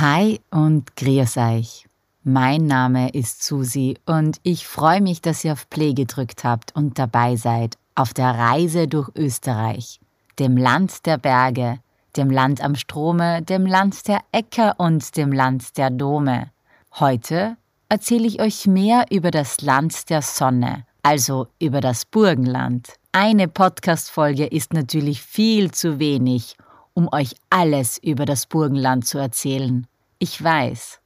Hi und grüß euch. Mein Name ist Susi und ich freue mich, dass ihr auf Play gedrückt habt und dabei seid auf der Reise durch Österreich, dem Land der Berge, dem Land am Strome, dem Land der Äcker und dem Land der Dome. Heute erzähle ich euch mehr über das Land der Sonne, also über das Burgenland. Eine Podcast-Folge ist natürlich viel zu wenig, um euch alles über das Burgenland zu erzählen. Ich weiß.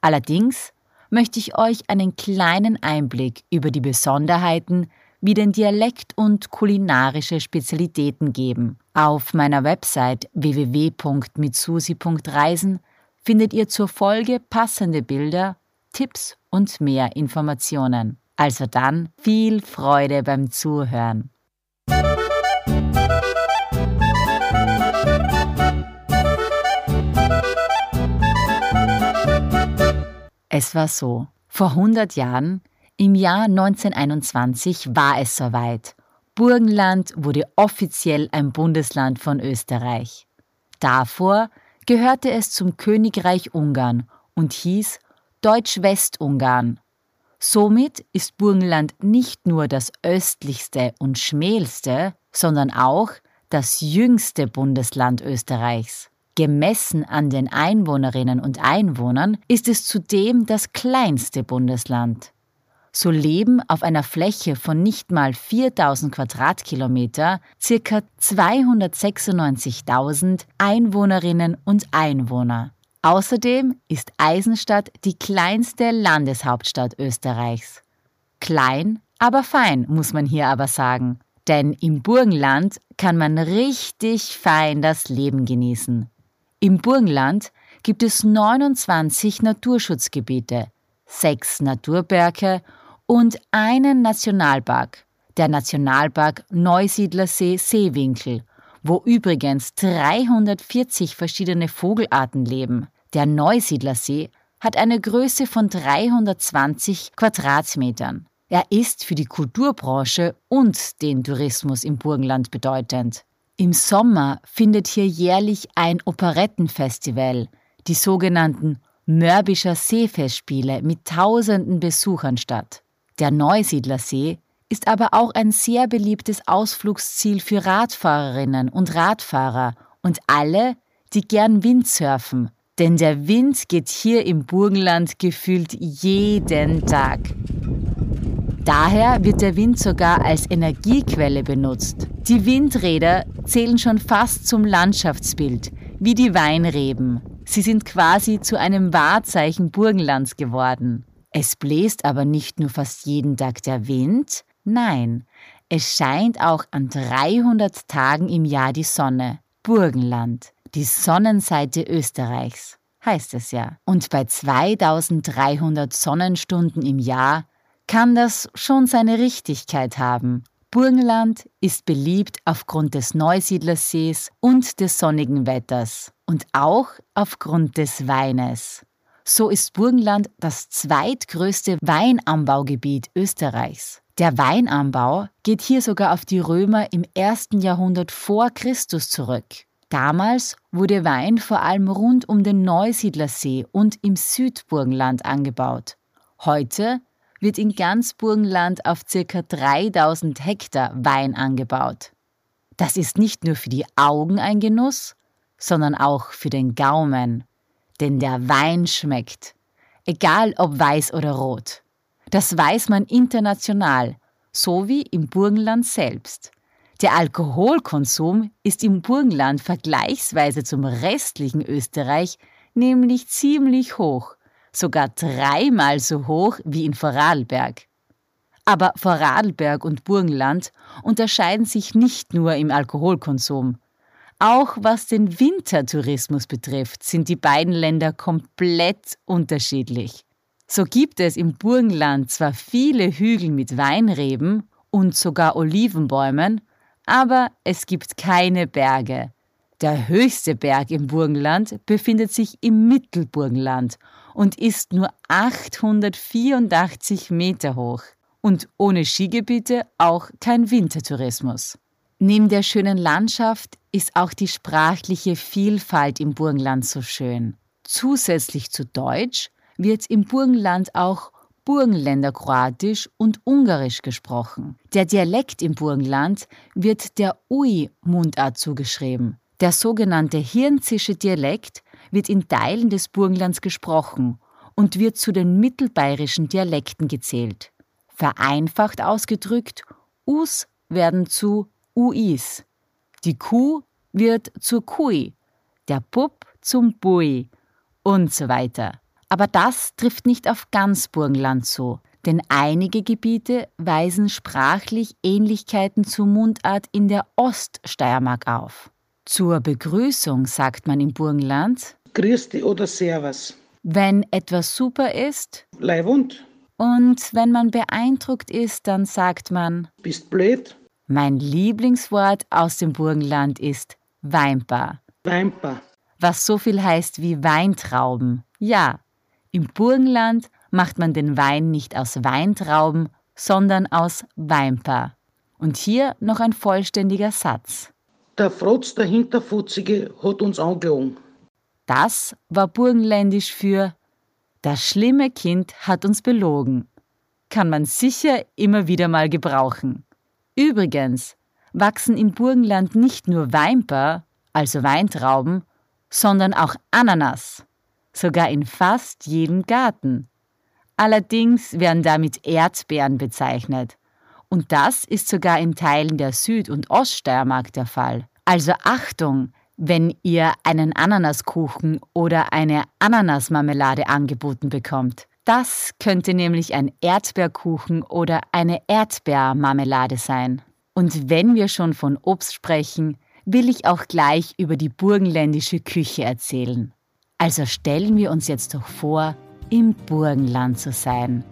Allerdings möchte ich euch einen kleinen Einblick über die Besonderheiten wie den Dialekt und kulinarische Spezialitäten geben. Auf meiner Website www.mitsusi.reisen findet ihr zur Folge passende Bilder, Tipps und mehr Informationen. Also dann viel Freude beim Zuhören. Es war so. Vor 100 Jahren, im Jahr 1921, war es soweit. Burgenland wurde offiziell ein Bundesland von Österreich. Davor gehörte es zum Königreich Ungarn und hieß Deutsch-Westungarn. Somit ist Burgenland nicht nur das östlichste und schmälste, sondern auch das jüngste Bundesland Österreichs. Gemessen an den Einwohnerinnen und Einwohnern ist es zudem das kleinste Bundesland. So leben auf einer Fläche von nicht mal 4000 Quadratkilometer circa 296.000 Einwohnerinnen und Einwohner. Außerdem ist Eisenstadt die kleinste Landeshauptstadt Österreichs. Klein, aber fein, muss man hier aber sagen. Denn im Burgenland kann man richtig fein das Leben genießen. Im Burgenland gibt es 29 Naturschutzgebiete, sechs Naturberge und einen Nationalpark, der Nationalpark Neusiedlersee Seewinkel, wo übrigens 340 verschiedene Vogelarten leben. Der Neusiedlersee hat eine Größe von 320 Quadratmetern. Er ist für die Kulturbranche und den Tourismus im Burgenland bedeutend. Im Sommer findet hier jährlich ein Operettenfestival, die sogenannten Mörbischer Seefestspiele mit tausenden Besuchern statt. Der Neusiedlersee ist aber auch ein sehr beliebtes Ausflugsziel für Radfahrerinnen und Radfahrer und alle, die gern Windsurfen, denn der Wind geht hier im Burgenland gefühlt jeden Tag. Daher wird der Wind sogar als Energiequelle benutzt. Die Windräder zählen schon fast zum Landschaftsbild, wie die Weinreben. Sie sind quasi zu einem Wahrzeichen Burgenlands geworden. Es bläst aber nicht nur fast jeden Tag der Wind, nein, es scheint auch an 300 Tagen im Jahr die Sonne. Burgenland, die Sonnenseite Österreichs, heißt es ja. Und bei 2300 Sonnenstunden im Jahr kann das schon seine Richtigkeit haben. Burgenland ist beliebt aufgrund des Neusiedlersees und des sonnigen Wetters und auch aufgrund des Weines. So ist Burgenland das zweitgrößte Weinanbaugebiet Österreichs. Der Weinanbau geht hier sogar auf die Römer im ersten Jahrhundert vor Christus zurück. Damals wurde Wein vor allem rund um den Neusiedlersee und im Südburgenland angebaut. Heute wird in ganz Burgenland auf ca. 3000 Hektar Wein angebaut. Das ist nicht nur für die Augen ein Genuss, sondern auch für den Gaumen. Denn der Wein schmeckt, egal ob weiß oder rot. Das weiß man international, so wie im Burgenland selbst. Der Alkoholkonsum ist im Burgenland vergleichsweise zum restlichen Österreich nämlich ziemlich hoch sogar dreimal so hoch wie in Vorarlberg. Aber Vorarlberg und Burgenland unterscheiden sich nicht nur im Alkoholkonsum. Auch was den Wintertourismus betrifft, sind die beiden Länder komplett unterschiedlich. So gibt es im Burgenland zwar viele Hügel mit Weinreben und sogar Olivenbäumen, aber es gibt keine Berge. Der höchste Berg im Burgenland befindet sich im Mittelburgenland und ist nur 884 Meter hoch und ohne Skigebiete auch kein Wintertourismus. Neben der schönen Landschaft ist auch die sprachliche Vielfalt im Burgenland so schön. Zusätzlich zu Deutsch wird im Burgenland auch Burgenländerkroatisch und Ungarisch gesprochen. Der Dialekt im Burgenland wird der Ui-Mundart zugeschrieben. Der sogenannte Hirnzische Dialekt wird in Teilen des Burgenlands gesprochen und wird zu den mittelbayerischen Dialekten gezählt. Vereinfacht ausgedrückt, Us werden zu Uis. Die Kuh wird zur Kui, der Pup zum Bui und so weiter. Aber das trifft nicht auf ganz Burgenland zu, denn einige Gebiete weisen sprachlich Ähnlichkeiten zur Mundart in der Oststeiermark auf. Zur Begrüßung sagt man im Burgenland Dich oder Servus. Wenn etwas super ist Leihwund. Und wenn man beeindruckt ist, dann sagt man Bist blöd? Mein Lieblingswort aus dem Burgenland ist Weinbar. Weinbar. Was so viel heißt wie Weintrauben. Ja, im Burgenland macht man den Wein nicht aus Weintrauben, sondern aus Weinbar. Und hier noch ein vollständiger Satz. Der Frotz, der Hinterfutzige, hat uns angelogen. Das war burgenländisch für Das schlimme Kind hat uns belogen. Kann man sicher immer wieder mal gebrauchen. Übrigens wachsen im Burgenland nicht nur Weinbar, also Weintrauben, sondern auch Ananas sogar in fast jedem Garten. Allerdings werden damit Erdbeeren bezeichnet. Und das ist sogar in Teilen der Süd- und Oststeiermark der Fall. Also Achtung, wenn ihr einen Ananaskuchen oder eine Ananasmarmelade angeboten bekommt. Das könnte nämlich ein Erdbeerkuchen oder eine Erdbeermarmelade sein. Und wenn wir schon von Obst sprechen, will ich auch gleich über die burgenländische Küche erzählen. Also stellen wir uns jetzt doch vor, im Burgenland zu sein.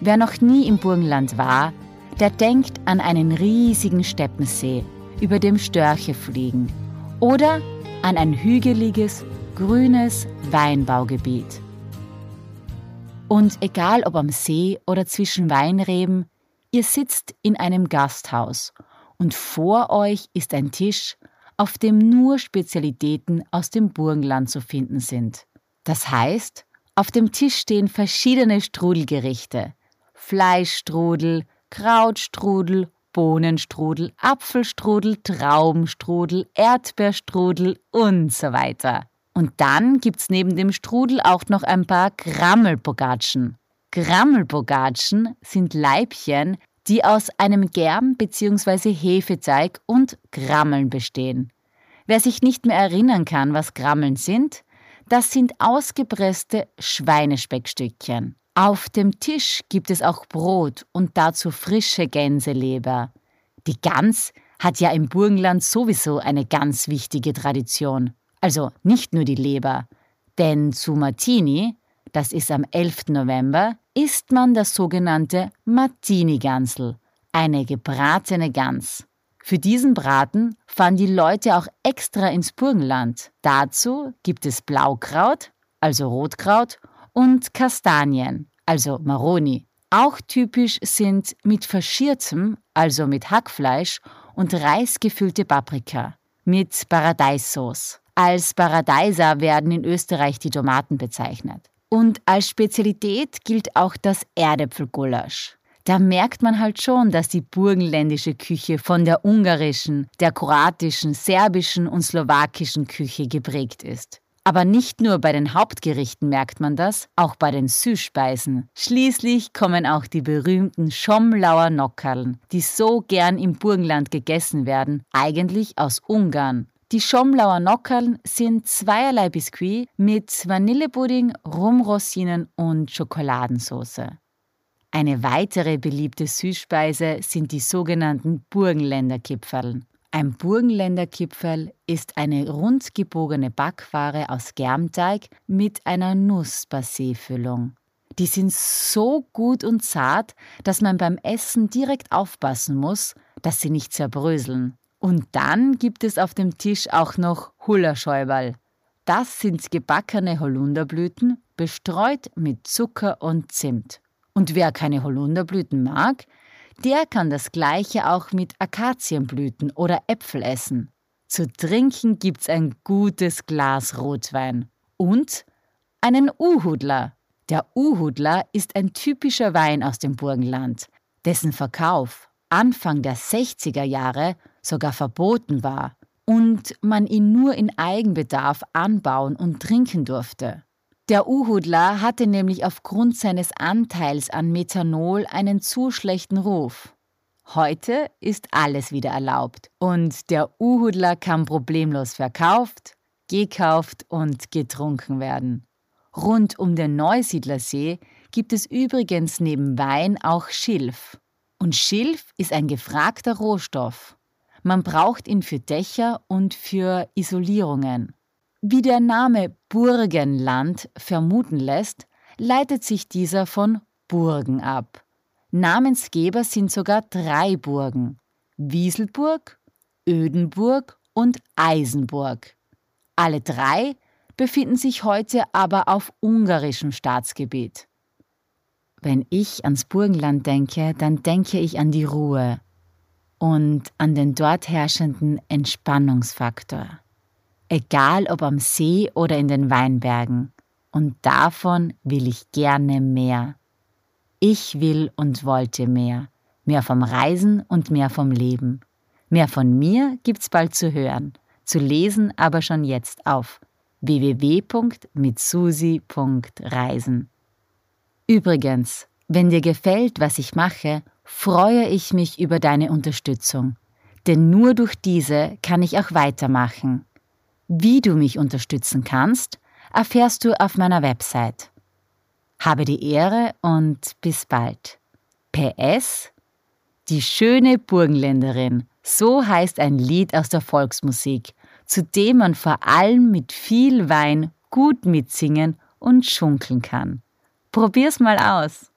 Wer noch nie im Burgenland war, der denkt an einen riesigen Steppensee, über dem Störche fliegen, oder an ein hügeliges, grünes Weinbaugebiet. Und egal ob am See oder zwischen Weinreben, ihr sitzt in einem Gasthaus und vor euch ist ein Tisch auf dem nur Spezialitäten aus dem Burgenland zu finden sind. Das heißt, auf dem Tisch stehen verschiedene Strudelgerichte. Fleischstrudel, Krautstrudel, Bohnenstrudel, Apfelstrudel, Traubenstrudel, Erdbeerstrudel und so weiter. Und dann gibt's neben dem Strudel auch noch ein paar Grammelbogatschen. Grammelbogatschen sind Leibchen, die aus einem Germ- bzw. Hefeteig und Grammeln bestehen. Wer sich nicht mehr erinnern kann, was Grammeln sind, das sind ausgepresste Schweinespeckstückchen. Auf dem Tisch gibt es auch Brot und dazu frische Gänseleber. Die Gans hat ja im Burgenland sowieso eine ganz wichtige Tradition. Also nicht nur die Leber. Denn zu Martini, das ist am 11. November, isst man das sogenannte Martini-Gansel, eine gebratene Gans. Für diesen Braten fahren die Leute auch extra ins Burgenland. Dazu gibt es Blaukraut, also Rotkraut, und Kastanien, also Maroni. Auch typisch sind mit verschiertem, also mit Hackfleisch und Reis gefüllte Paprika, mit Paradeissauce. Als Paradeiser werden in Österreich die Tomaten bezeichnet. Und als Spezialität gilt auch das Erdäpfelgulasch. Da merkt man halt schon, dass die burgenländische Küche von der ungarischen, der kroatischen, serbischen und slowakischen Küche geprägt ist. Aber nicht nur bei den Hauptgerichten merkt man das, auch bei den Süßspeisen. Schließlich kommen auch die berühmten Schomlauer Nockerln, die so gern im Burgenland gegessen werden, eigentlich aus Ungarn. Die Schomlauer Nockerln sind zweierlei Biskuit mit Vanillepudding, Rumrosinen und Schokoladensauce. Eine weitere beliebte Süßspeise sind die sogenannten Burgenländerkipferl. Ein Burgenländerkipferl ist eine rundgebogene Backware aus Germteig mit einer Nuss-Basé-Füllung. Die sind so gut und zart, dass man beim Essen direkt aufpassen muss, dass sie nicht zerbröseln. Und dann gibt es auf dem Tisch auch noch Hullerschäuberl. Das sind gebackene Holunderblüten, bestreut mit Zucker und Zimt. Und wer keine Holunderblüten mag, der kann das gleiche auch mit Akazienblüten oder Äpfel essen. Zu trinken gibt's ein gutes Glas Rotwein und einen Uhudler. Der Uhudler ist ein typischer Wein aus dem Burgenland, dessen Verkauf Anfang der 60er Jahre sogar verboten war und man ihn nur in Eigenbedarf anbauen und trinken durfte. Der Uhudler hatte nämlich aufgrund seines Anteils an Methanol einen zu schlechten Ruf. Heute ist alles wieder erlaubt und der Uhudler kann problemlos verkauft, gekauft und getrunken werden. Rund um den Neusiedlersee gibt es übrigens neben Wein auch Schilf. Und Schilf ist ein gefragter Rohstoff. Man braucht ihn für Dächer und für Isolierungen. Wie der Name Burgenland vermuten lässt, leitet sich dieser von Burgen ab. Namensgeber sind sogar drei Burgen: Wieselburg, Ödenburg und Eisenburg. Alle drei befinden sich heute aber auf ungarischem Staatsgebiet. Wenn ich ans Burgenland denke, dann denke ich an die Ruhe und an den dort herrschenden Entspannungsfaktor egal ob am See oder in den Weinbergen. Und davon will ich gerne mehr. Ich will und wollte mehr. Mehr vom Reisen und mehr vom Leben. Mehr von mir gibt's bald zu hören, zu lesen aber schon jetzt auf www.mitsusi.reisen. Übrigens, wenn dir gefällt, was ich mache, freue ich mich über deine Unterstützung, denn nur durch diese kann ich auch weitermachen. Wie du mich unterstützen kannst, erfährst du auf meiner Website. Habe die Ehre und bis bald. PS Die schöne Burgenländerin, so heißt ein Lied aus der Volksmusik, zu dem man vor allem mit viel Wein gut mitsingen und schunkeln kann. Probier's mal aus.